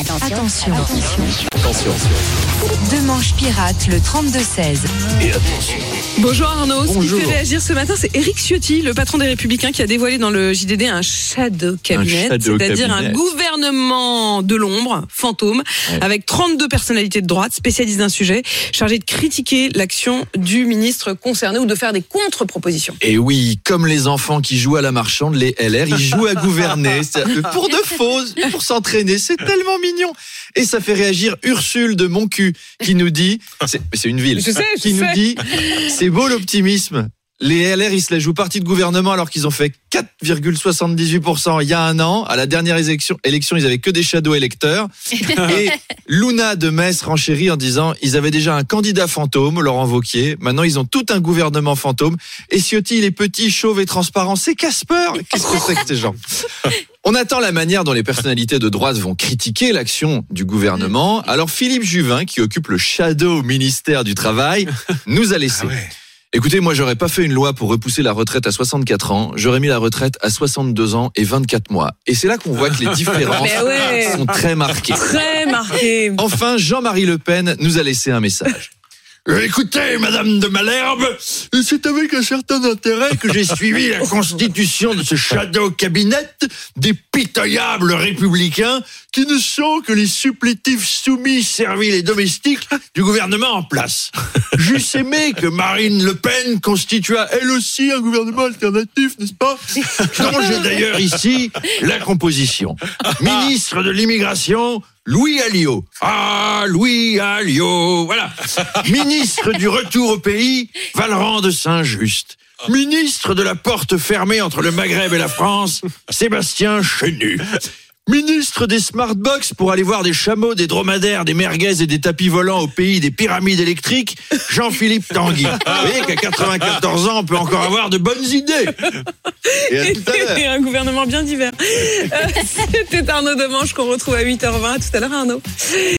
Attention. Attention. Deux manches pirates, le 32-16. Bonjour Arnaud, ce Bonjour. qui fait réagir ce matin, c'est Éric Ciotti, le patron des Républicains, qui a dévoilé dans le JDD un shadow cabinet, shadow c'est-à-dire un gouvernement de l'ombre, fantôme, avec 32 personnalités de droite spécialistes d'un sujet, chargées de critiquer l'action du ministre concerné ou de faire des contre-propositions. Et oui, comme les enfants qui jouent à la marchande, les LR, ils jouent à gouverner. Pour de faux, pour s'entraîner, c'est tellement mignon. Et ça fait réagir Ursule de Moncu qui nous dit, c'est une ville, Je sais, je qui nous dit, c'est beau l'optimisme. Les LR, ils se la jouent partie de gouvernement alors qu'ils ont fait 4,78% il y a un an. À la dernière élection, élection ils avaient que des shadow électeurs. Et Luna de Metz renchérit en disant ils avaient déjà un candidat fantôme, Laurent Vauquier. Maintenant, ils ont tout un gouvernement fantôme. Et Ciotti, il est petit, chauve et transparent. C'est Casper. Qu'est-ce que c'est que ces gens? On attend la manière dont les personnalités de droite vont critiquer l'action du gouvernement. Alors Philippe Juvin, qui occupe le shadow ministère du Travail, nous a laissé. Écoutez, moi, j'aurais pas fait une loi pour repousser la retraite à 64 ans. J'aurais mis la retraite à 62 ans et 24 mois. Et c'est là qu'on voit que les différences ouais. sont très marquées. Très marqué. Enfin, Jean-Marie Le Pen nous a laissé un message. Euh, Écoutez, Madame de Malherbe, c'est avec un certain intérêt que j'ai suivi la constitution de ce shadow cabinet des pitoyables républicains qui ne sont que les supplétifs soumis, serviles et domestiques du gouvernement en place. J'eusse aimé que Marine Le Pen constituât elle aussi un gouvernement alternatif, n'est-ce pas? J'ai d'ailleurs ici la composition. Ministre de l'immigration, Louis Alliot. Ah, Louis Alliot, voilà. Ministre du retour au pays, Valran de Saint-Just. Ministre de la porte fermée entre le Maghreb et la France, Sébastien Chenu. Ministre des smartbox pour aller voir des chameaux, des dromadaires, des merguez et des tapis volants au pays des pyramides électriques, Jean-Philippe Tanguy. Vous voyez qu'à 94 ans, on peut encore avoir de bonnes idées. Et à tout à l'heure. Et un gouvernement bien divers. Euh, C'était Arnaud Demanche qu'on retrouve à 8h20. À tout à l'heure Arnaud.